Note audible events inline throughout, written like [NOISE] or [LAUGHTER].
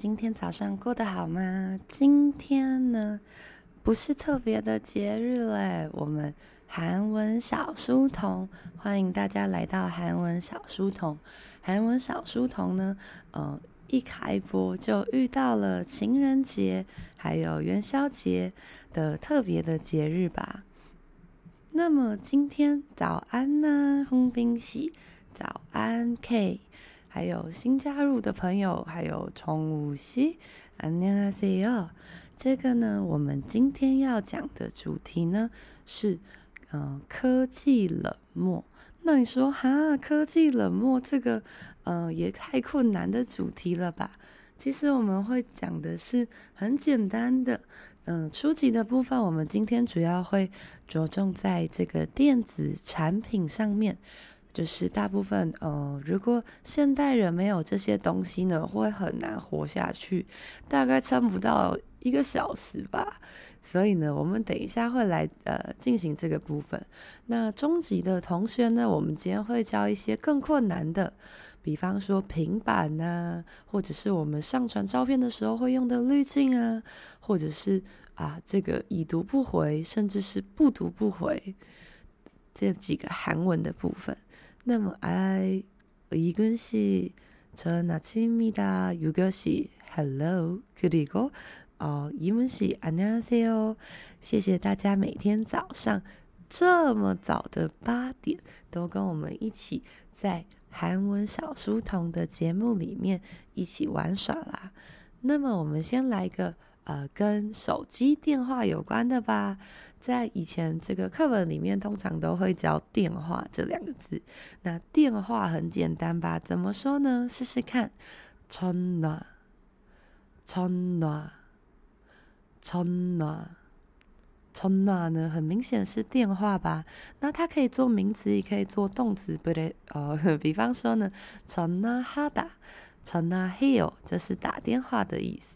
今天早上过得好吗？今天呢，不是特别的节日嘞。我们韩文小书童，欢迎大家来到韩文小书童。韩文小书童呢，呃，一开播就遇到了情人节，还有元宵节的特别的节日吧。那么今天早安呢，红冰喜，早安 K。还有新加入的朋友，还有宠物系，안녕하세요。这个呢，我们今天要讲的主题呢是，嗯、呃，科技冷漠。那你说哈，科技冷漠这个，嗯、呃，也太困难的主题了吧？其实我们会讲的是很简单的，嗯、呃，初级的部分，我们今天主要会着重在这个电子产品上面。 就是大部分，呃，如果现代人没有这些东西呢，会很难活下去，大概撑不到一个小时吧。所以呢，我们等一下会来呃进行这个部分。那中级的同学呢，我们今天会教一些更困难的，比方说平板呐，或者是我们上传照片的时候会用的滤镜啊，或者是啊这个已读不回，甚至是不读不回这几个韩文的部分。那么，I 이근 씨， 전 아침입니다. 유교 씨, Hello. 그리고 어 이문 씨, 안녕하세요. 谢谢大家每天早上这么早的八点都跟我们一起在韩文小书童的节目里面一起玩耍啦。那么，我们先来个 呃跟手机电话有关的吧。在以前这个课本里面，通常都会教“电话”这两个字。那电话很简单吧？怎么说呢？试试看，전화전화전화전화呢？很明显是电话吧？那它可以做名词，也可以做动词，不对哦。比方说呢，전화하다전화해요，这是打电话的意思。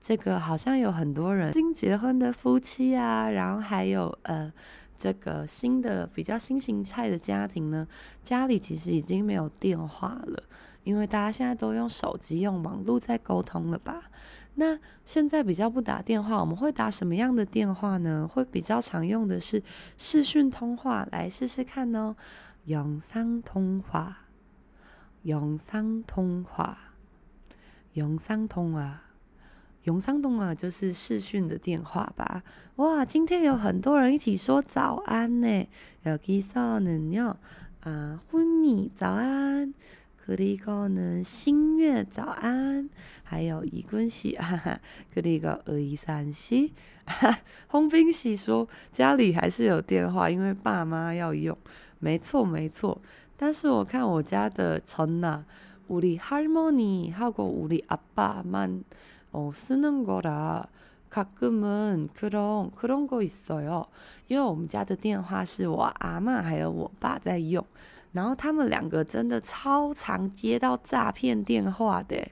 这个好像有很多人新结婚的夫妻啊，然后还有呃，这个新的比较新型态的家庭呢，家里其实已经没有电话了，因为大家现在都用手机、用网络在沟通了吧？那现在比较不打电话，我们会打什么样的电话呢？会比较常用的是视讯通话，来试试看哦。영상通话，영상通话，영상通话。 永桑东啊，就是视讯的电话吧？哇，今天有很多人一起说早安呢。여기서는요，啊，훈이早安，그리고는新月早安，还有이근 씨，哈哈，그리고의산 씨，哈，홍빈 씨说家里还是有电话，因为爸妈要用。没错，没错。但是我看我家的전화우리할머니하고우리아빠만 哦，쓰는거라가끔은그런그런거있어요。因为我们家的电话是我阿嬷还有我爸在用，然后他们两个真的超常接到诈骗电话的。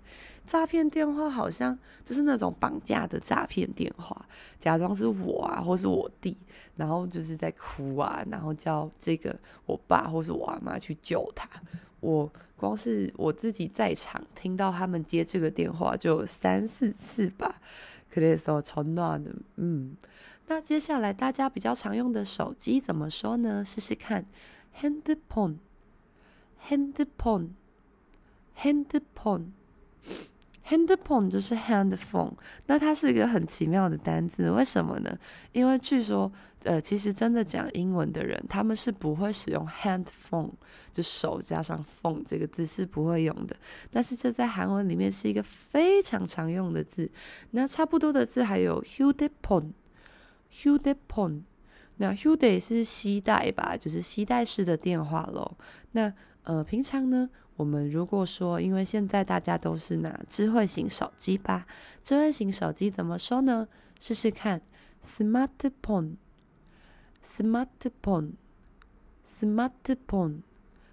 诈骗电话好像就是那种绑架的诈骗电话，假装是我啊，或是我弟，然后就是在哭啊，然后叫这个我爸或是我阿嬷去救他。 我光是我自己在场听到他们接这个电话就三四次吧，可以说超暖的。嗯，那接下来大家比较常用的手机怎么说呢？试试看，handphone，handphone，handphone。Handphone 就是 handphone，那它是一个很奇妙的单字，为什么呢？因为据说，呃，其实真的讲英文的人，他们是不会使用 hand phone，就手加上 phone 这个字是不会用的。但是这在韩文里面是一个非常常用的字。那差不多的字还有 hudepon，hudepon。那 hude 是携带吧，就是携带式的电话喽。那呃，平常呢，我们如果说，因为现在大家都是拿智慧型手机吧，智慧型手机怎么说呢？试试看 smartphone ，smartphone，smartphone，smartphone，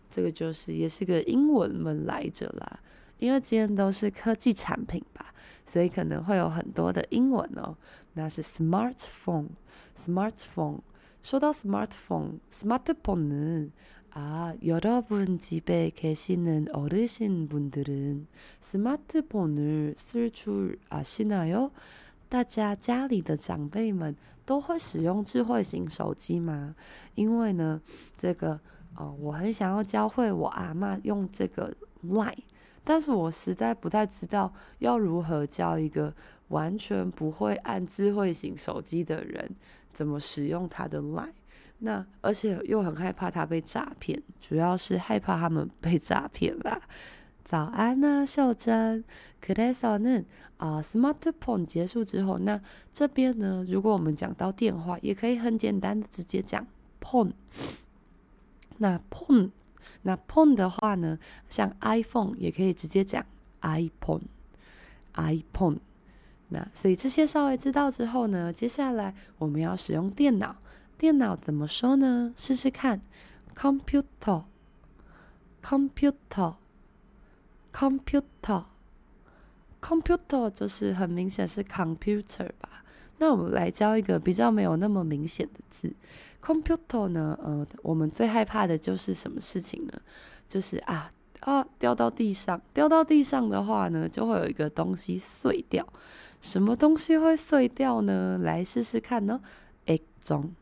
这个就是也是个英文们来着啦。因为今天都是科技产品吧，所以可能会有很多的英文哦。那是 smartphone，smartphone。说到 smartphone，smartphone은 아, 여러분 집에 계시는 어르신분들은 스마트폰을 쓸 줄 아시나요? 大家家里的长辈们 都会使用智慧型手机吗？因为呢，这个呃，我很想要教会我阿嬷用这个 Line，但是我实在不太知道要如何教一个完全不会按智慧型手机的人怎么使用他的 Line。那而且又很害怕他被诈骗，主要是害怕他们[LAUGHS] 被诈骗啦。早安呢、啊，秀珍。그래서는 啊，smartphone 结束之后，那这边呢，如果我们讲到电话，也可以很简单的直接讲 phone。那 phone，那 phone 的话呢，像 iPhone 也可以直接讲 iPhone，iPhone。那所以这些稍微知道之后呢，接下来我们要使用电脑。电脑怎么说呢？试试看，computer，computer，computer computer 就是很明显是 computer 吧？那我们来教一个比较没有那么明显的字，computer 呢？呃，我们最害怕的就是什么事情呢？就是啊啊掉到地上，掉到地上的话呢，就会有一个东西碎掉。什么东西会碎掉呢？来试试看呢，egg 中。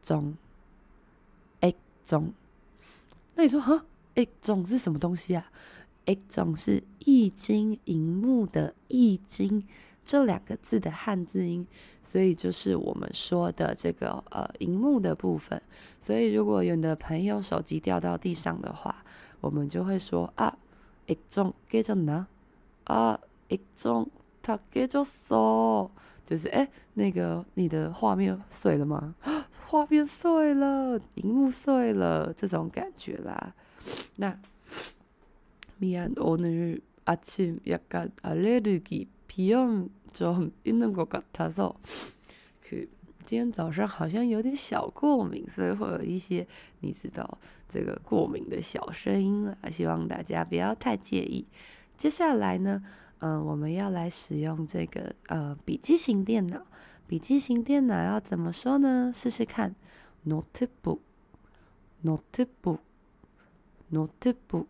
中，X 中，那你说哈，X 中是什么东西啊一种是易经”“荧幕的“易经”这两个字的汉字音，所以就是我们说的这个呃荧幕的部分。所以如果有的朋友手机掉到地上的话，我们就会说啊，X 中给着呢，啊，X 中它给着嗦，就是哎，那个你的画面碎了吗？[GASPS] 画面碎了，荧幕碎了，这种感觉啦。那 미안오늘아침약간알레르기비염좀있는것같아서 그今天早上好像有点小过敏，所以会有一些你知道这个过敏的小声音啦。希望大家不要太介意。接下来呢，嗯、呃，我们要来使用这个呃笔记型电脑。笔记型电脑要怎么说呢？试试看，notebook，notebook，notebook。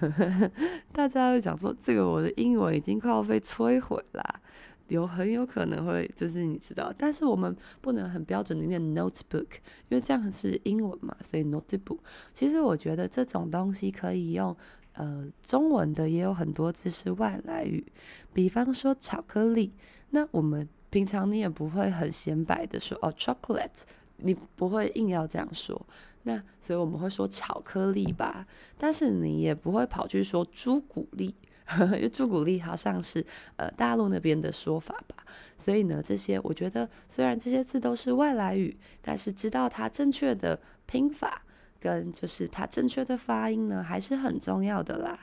[LAUGHS] 大家会讲说，这个我的英文已经快要被摧毁了，有很有可能会就是你知道，但是我们不能很标准的念 notebook，因为这样是英文嘛，所以 notebook。其实我觉得这种东西可以用呃中文的，也有很多字是外来语，比方说巧克力，那我们。平常你也不会很显摆的说哦，chocolate，你不会硬要这样说。那所以我们会说巧克力吧，但是你也不会跑去说朱古力，[LAUGHS] 因为朱古力好像是呃大陆那边的说法吧。所以呢，这些我觉得虽然这些字都是外来语，但是知道它正确的拼法跟就是它正确的发音呢，还是很重要的啦。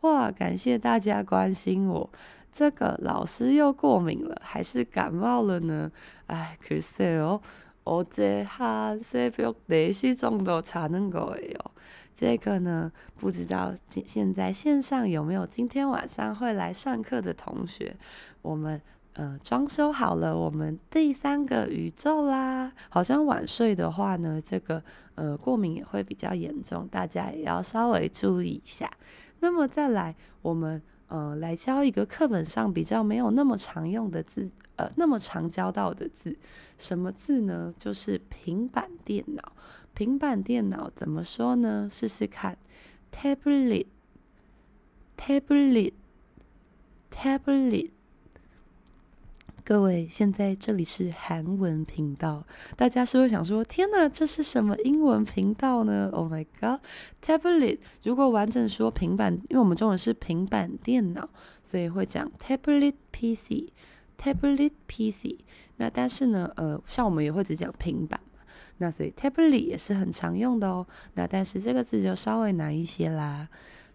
哇，感谢大家关心我。这个老师又过敏了，还是感冒了呢？哎，可是哦，我这哈새벽네时钟都查能够哟。这个呢，不知道现在线上有没有今天晚上会来上课的同学？我们呃装修好了，我们第三个宇宙啦。好像晚睡的话呢，这个呃过敏也会比较严重，大家也要稍微注意一下。那么再来，我们。呃，来教一个课本上比较没有那么常用的字， 呃，那么常教到的字，什么字呢？就是平板电脑。平板电脑怎么说呢？试试看，tablet，tablet，tablet。各位，现在这里是韩文频道，大家是不是想说，天哪，这是什么英文频道呢？Oh my god，tablet。如果完整说平板，因为我们中文是平板电脑，所以会讲 tablet PC tablet PC，。那但是呢，呃，像我们也会只讲平板嘛，那所以 tablet 也是很常用的哦。那但是这个字就稍微难一些啦。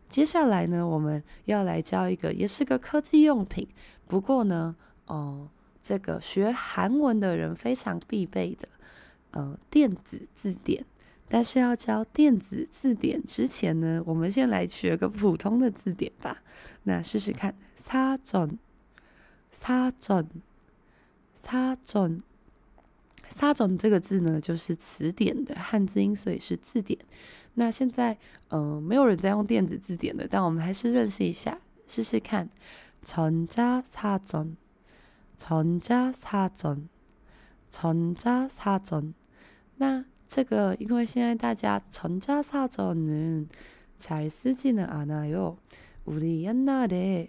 接下来呢，我们要来教一个，也是个科技用品，不过呢，哦。这个学韩文的人非常必备的，呃，电子字典。但是要教电子字典之前呢，我们先来学个普通的字典吧。那试试看，사 전， 사전，사전，사전这个字呢，就是词典的汉字音，所以是字典。那现在，呃，没有人在用电子字典的，但我们还是认识一下，试试看，전자사 전， 전자사 전， 전자사 전。 那这个，因为现在大家전자사전은잘쓰지는않아요우리옛날에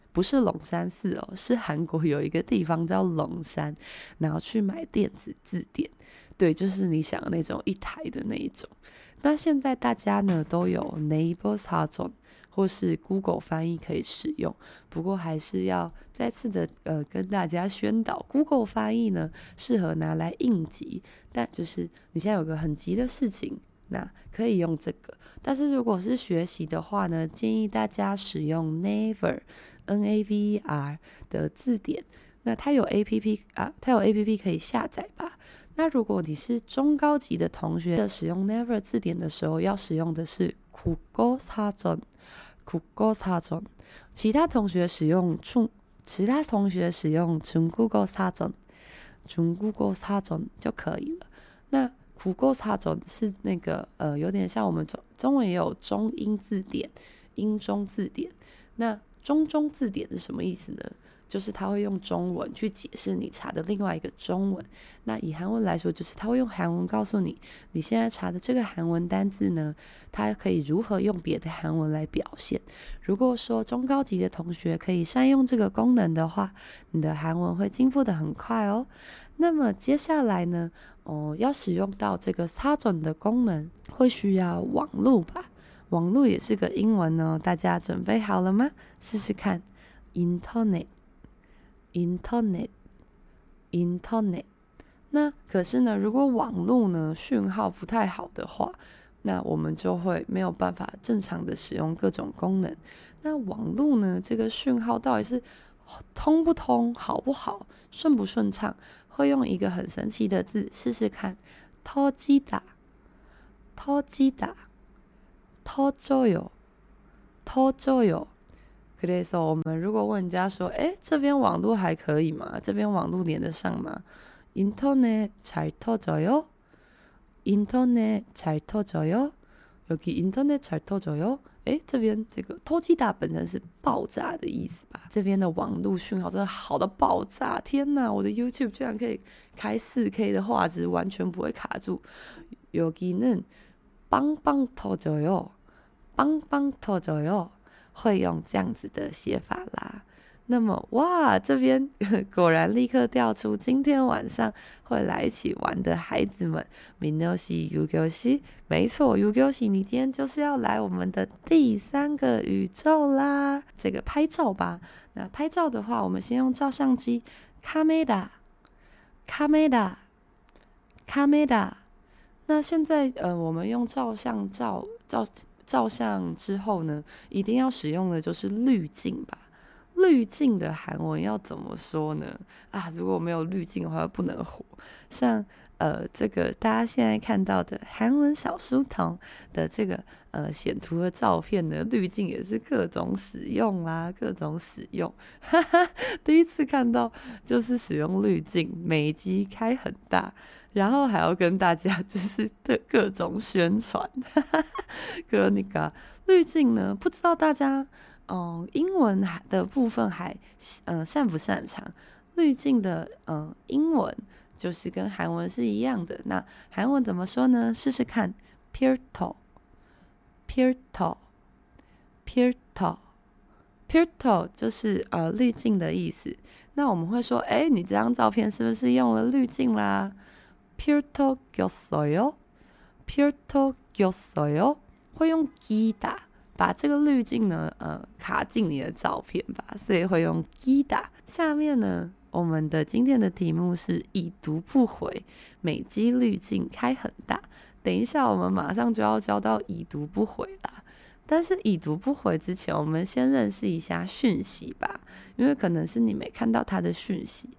不是龙山寺哦，[LAUGHS] 是韩国有一个地方叫龙山，然后去买电子字典，对，就是你想的那种一台的那一种。那现在大家呢都有 Naver 哈种。或是 Google 翻译可以使用，不过还是要再次的呃跟大家宣导，Google 翻译呢适合拿来应急，但就是你现在有个很急的事情，那可以用这个。但是如果是学习的话呢，建议大家使用 Naver NAVER 的字典。那它有 APP 啊，它有 APP 可以下载吧？那如果你是中高级的同学的使用 Never 字典的时候，要使用的是 Google 사전 ，Google 사 전。 其他同学使用中，其他同学使用中 Google 사 전， 中 Google 사전就可以了。那 Google 사전是那个呃，有点像我们中中文也有中英字典、英中字典。那中中字典是什么意思呢？就是他会用中文去解释你查的另外一个中文。那以韩文来说，就是他会用韩文告诉你，你现在查的这个韩文单字呢，它可以如何用别的韩文来表现。如果说中高级的同学可以善用这个功能的话，你的韩文会进步的很快哦。那么接下来呢，哦，要使用到这个사전的功能，会需要网路吧？网络也是个英文哦大家准备好了吗？试试看。Internet internet internet 那可是呢如果网络呢讯号不太好的话那我们就会没有办法正常的使用各种功能。那网络呢这个讯号到底是通不通好不好顺不顺畅会用一个很神奇的字试试看。Toxi 哒 toxi 터져요，터져요。可以说，我们如果问人家说：“哎，这边网络还可以吗？这边网络连得上吗？” Internet 잘 터져요? Internet 잘 터져요? 여기 Internet 잘 터져요? 哎，这边这个터지다本身是爆炸的意思吧？这边的网络讯号真的好到爆炸！天哪，我的 YouTube 居然可以开四 K 的画质，完全不会卡住。여기는 빵빵터져요빵빵터져요会用这样子的写法啦。那么，哇，这边[LAUGHS] 果然立刻调出今天晚上会来一起玩的孩子们。민노씨、유교 씨，没错，유교 씨，你今天就是要来我们的第三个宇宙啦。这个拍照吧。那拍照的话，我们先用照相机，카메라，카메라，카메라。 那现在，呃，我们用照相照照。照相之后呢，一定要使用的就是滤镜吧。滤镜的韩文要怎么说呢？啊，如果没有滤镜的话，不能活。像呃，这个大家现在看到的韩文小书童的这个呃显图的照片呢，滤镜也是各种使用啦，各种使用。哈哈，第一次看到就是使用滤镜，美肌开很大。然后还要跟大家 [LAUGHS] 就是各各种宣传，跟那个滤镜呢，不知道大家嗯英文的部分还嗯擅不擅长滤镜的嗯英文就是跟韩文是一样的。那韩文怎么说呢？试试看，pirtol，pirtol，pirtol，pirtol 就是呃滤镜的意思。那我们会说，哎，你这张照片是不是用了滤镜啦？필터꼈어요？필터꼈어요？会用기다把这个滤镜呢，呃，卡进你的照片吧，所以会用기다。下面呢，我们的今天的题目是已读不回，美肌滤镜开很大。等一下，我们马上就要教到已读不回啦。但是已读不回之前，我们先认识一下讯息吧，因为可能是你没看到他的讯息，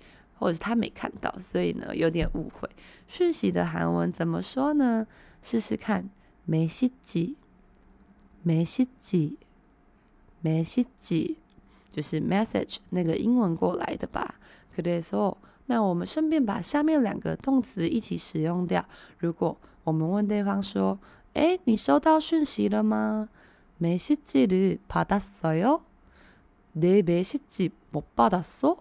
或者是他没看到，所以呢有点误会。讯息的韩文怎么说呢？试试看，메시지。메시지，메시지就是 message 那个英文过来的吧？그래서那我们顺便把下面两个动词一起使用掉。如果我们问对方说：“哎，你收到讯息了吗？”메시지를받았어요내메시지못받았어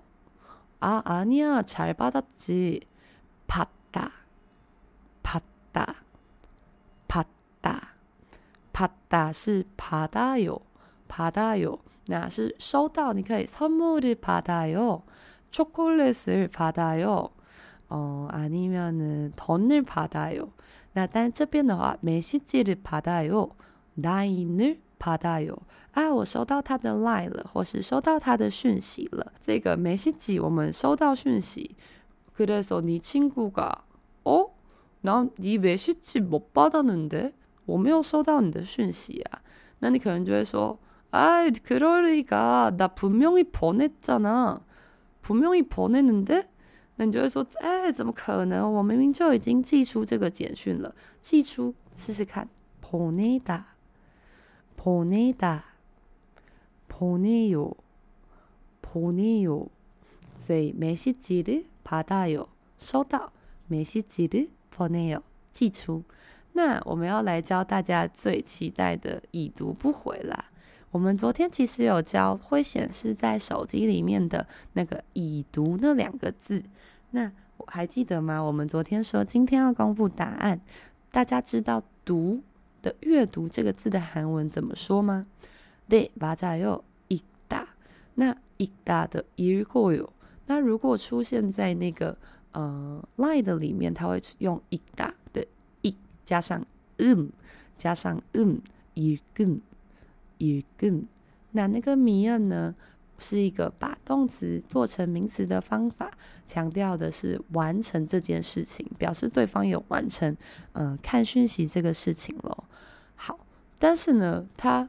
아아니야잘받았지받다받다받다 받다是받아요받아요那是收到，你可以선물을받아요초콜릿을받아요어아니면은돈을받아요那但这边的话메시지를받아요라인을받아요 啊，我收到他的 line 了，或是收到他的讯息了。这个메시지我们收到讯息，그래서네친구가어난네메시지못받았는데我没有收到你的讯息啊，那你可能就会说，哎，그러리가나분명히보냈잖아분명히보냈는데那你就会说，哎，怎么可能？我明明就已经寄出这个简讯了，寄出试试看，보내다보내다 보내요보내요所以메시지를받아요收到，메시지를보내요寄出。那我们要来教大家最期待的已读不回啦。我们昨天其实有教会显示在手机里面的那个已读那两个字。那我还记得吗？我们昨天说今天要公布答案，大家知道“读”的阅读这个字的韩文怎么说吗？ 对，맞아요，읽다。那읽다的읽고요。那如果出现在那个呃 line 的里面，它会用읽다。加上嗯，加上嗯，읽음읽음。那那个미음呢，是一个把动词做成名词的方法，强调的是完成这件事情，表示对方有完成，呃，看讯息这个事情咯。好，但是呢，他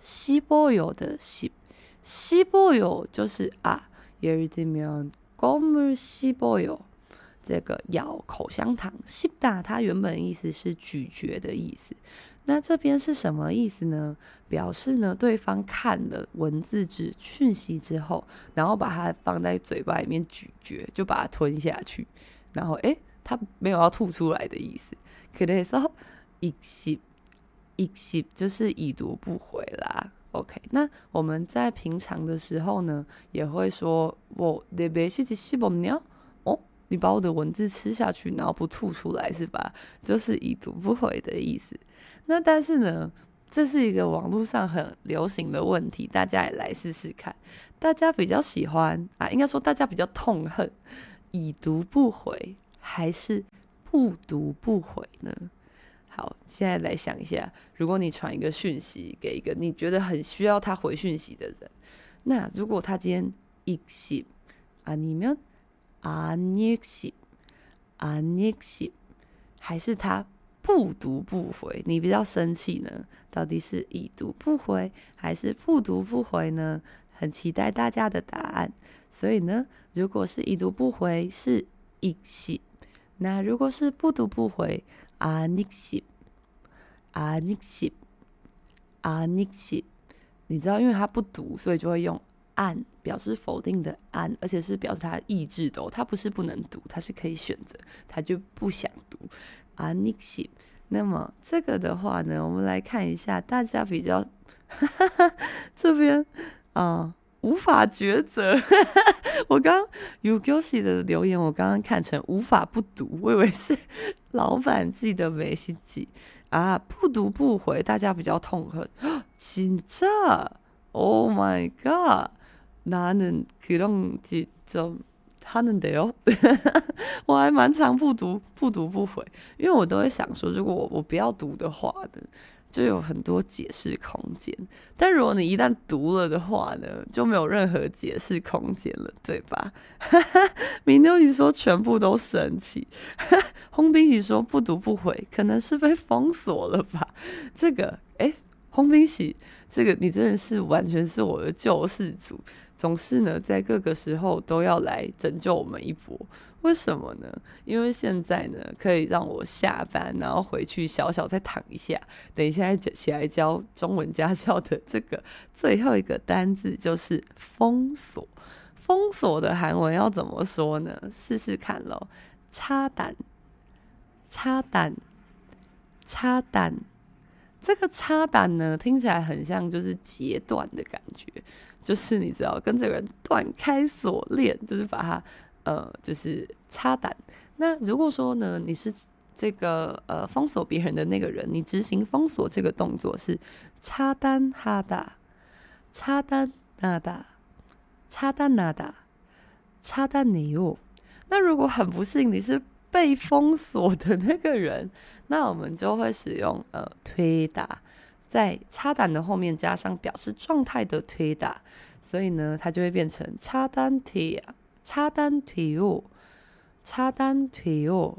씹어요的씹， 씹어요就是啊，예를들면껌을씹어요。这个咬口香糖，씹다它原本意思是咀嚼的意思，那这边是什么意思呢？表示呢，对方看了文字之讯息之后，然后把它放在嘴巴里面咀嚼，就把它吞下去，然后诶，他没有要吐出来的意思。可能说읽씹， 一起就是已读不回啦。Ok 那我们在平常的时候呢也会说我得别谢谢谢不了哦你把我的文字吃下去然后不吐出来是吧？就是已读不回的意思。那但是呢这是一个网络上很流行的问题大家也来试试看。大家比较喜欢啊应该说大家比较痛恨已读不回还是不读不回呢？好，现在来想一下，如果你传一个讯息给一个你觉得很需要他回讯息的人，那如果他今天읽씹啊，你们。안읽씹，안읽씹，还是他不读不回？你比较生气呢？到底是已读不回还是不读不回呢？很期待大家的答案。所以呢，如果是已读不回是읽씹，那如果是不读不回， 안읽씹，안읽씹，안읽씹。你知道，因为他不读，所以就会用 按表示否定的按，而且是表示他意志的哦，他不是不能读，他是可以选择，他就不想读。아니시。那么这个的话呢，我们来看一下大家比较[LAUGHS] 这边啊、呃、 无法抉择。[LAUGHS] 我刚 Ugoshi 的留言，我刚刚看成无法不读，我以为是老板寄的没信寄啊，不读不回，大家比较痛恨。[GASPS] 진짜 Oh my god！나는그런짓좀 하는데요。[LAUGHS] 我还蛮常不读不读不回，因为我都会想说，如果我我不要读的话呢， 就有很多解释空间。但如果你一旦读了的话呢，就没有任何解释空间了，对吧？[LAUGHS] 明妞你说全部都神奇，[LAUGHS] 轰冰喜说不读不回，可能是被封锁了吧？这个，哎，轰冰喜，这个你真的是完全是我的救世主。总是呢，在各个时候都要来拯救我们一波。为什么呢？因为现在呢，可以让我下班，然后回去小小再躺一下，等一下再起来教中文家教的这个最后一个单字就是“封锁”。封锁的韩文要怎么说呢？试试看喽，“插胆”，“插胆”，“插胆”。这个“插胆”呢，听起来很像就是截断的感觉，就是你只要跟这个人断开锁链，就是把他。呃，就是插胆。那如果说呢，你是这个呃封锁别人的那个人，你执行封锁这个动作是插单哈达，插单那达，插单那达，插单你哟。那如果很不幸你是被封锁的那个人，那我们就会使用呃推打，在插单的后面加上表示状态的推打，所以呢，它就会变成插单贴。차단돼요차단돼요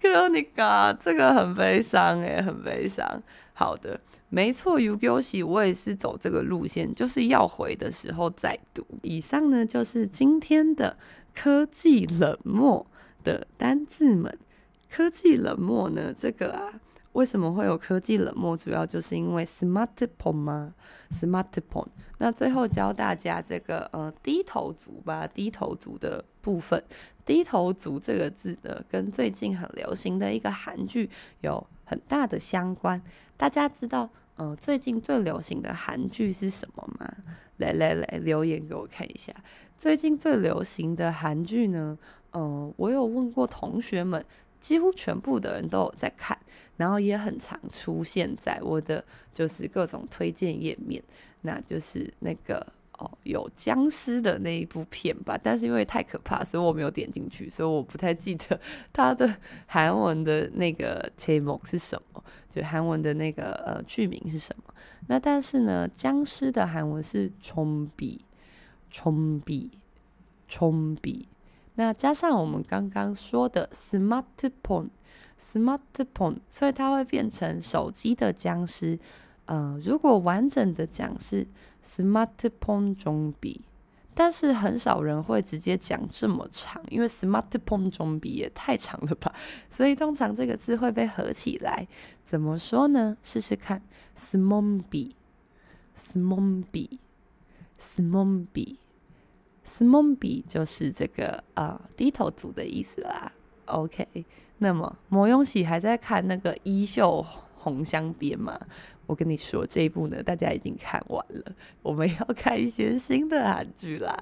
그러니까这个很悲伤诶，很悲伤。好的，没错，Ugoshi，我也是走这个路线，就是要回的时候再读。以上呢，就是今天的科技冷漠的单字们。科技冷漠呢，这个啊。 为什么会有科技冷漠？主要就是因为 smartphone 吗？smartphone。那最后教大家这个呃低头族吧，低头族的部分。低头族这个字呢，跟最近很流行的一个韩剧有很大的相关。大家知道呃最近最流行的韩剧是什么吗？来来来，留言给我看一下。最近最流行的韩剧呢？呃，我有问过同学们。几乎全部的人都有在看，然后也很常出现在我的就是各种推荐页面，那就是那个哦有僵尸的那一部片吧，但是因为太可怕，所以我没有点进去，所以我不太记得 [LAUGHS] 它的韩文的那个 t a m e 是什么，就韩文的那个呃剧名是什么。那但是呢，僵尸的韩文是冲比冲比冲比，那加上我们刚刚说的 smartphone。smartphone，所以它会变成手机的僵尸。呃，如果完整的讲是 smartphone zombie，但是很少人会直接讲这么长，因为 smartphone zombie 也太长了吧，所以通常这个字会被合起来。怎么说呢？试试看 s m o m b i e s m o m b i e s m o m b i e s m o m b i e 就是这个呃低头族的意思啦。OK。那么魔永喜还在看那个《衣袖红镶边》吗？我跟你说，这一部呢，大家已经看完了。我们要看一些新的韩剧啦。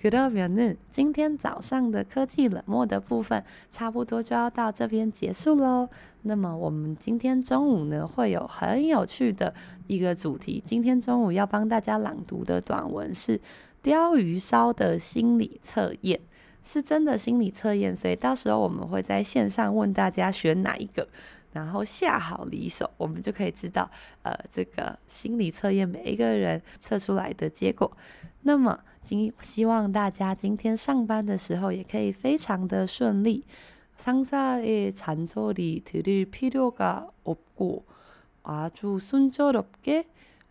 그러면은今天早上的科技冷漠的部分，差不多就要到这边结束喽。那么我们今天中午呢，会有很有趣的一个主题。今天中午要帮大家朗读的短文是。鯛鱼烧的心理测验 是真的心理测验，所以到时候我们会在线上问大家选哪一个，然后下好离手，我们就可以知道，呃，这个心理测验每一个人测出来的结果。那么今希望大家今天上班的时候也可以非常的顺利。상사의잔소리들을필요가없고아주순조롭게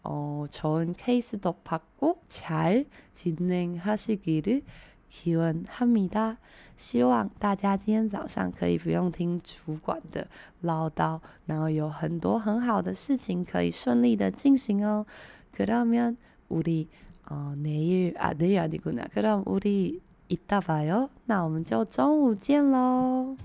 어, 좋은 케이스도 받고 잘 진행하시기를 기원합니다. 希望大家今天早上可以不用听主管的唠叨，然后有很多很好的事情可以顺利的进行哦。그러면 우리 어, 내일, 아, 내일 아니구나. 그럼 우리 이따 봐요. 那我们就中午见喽。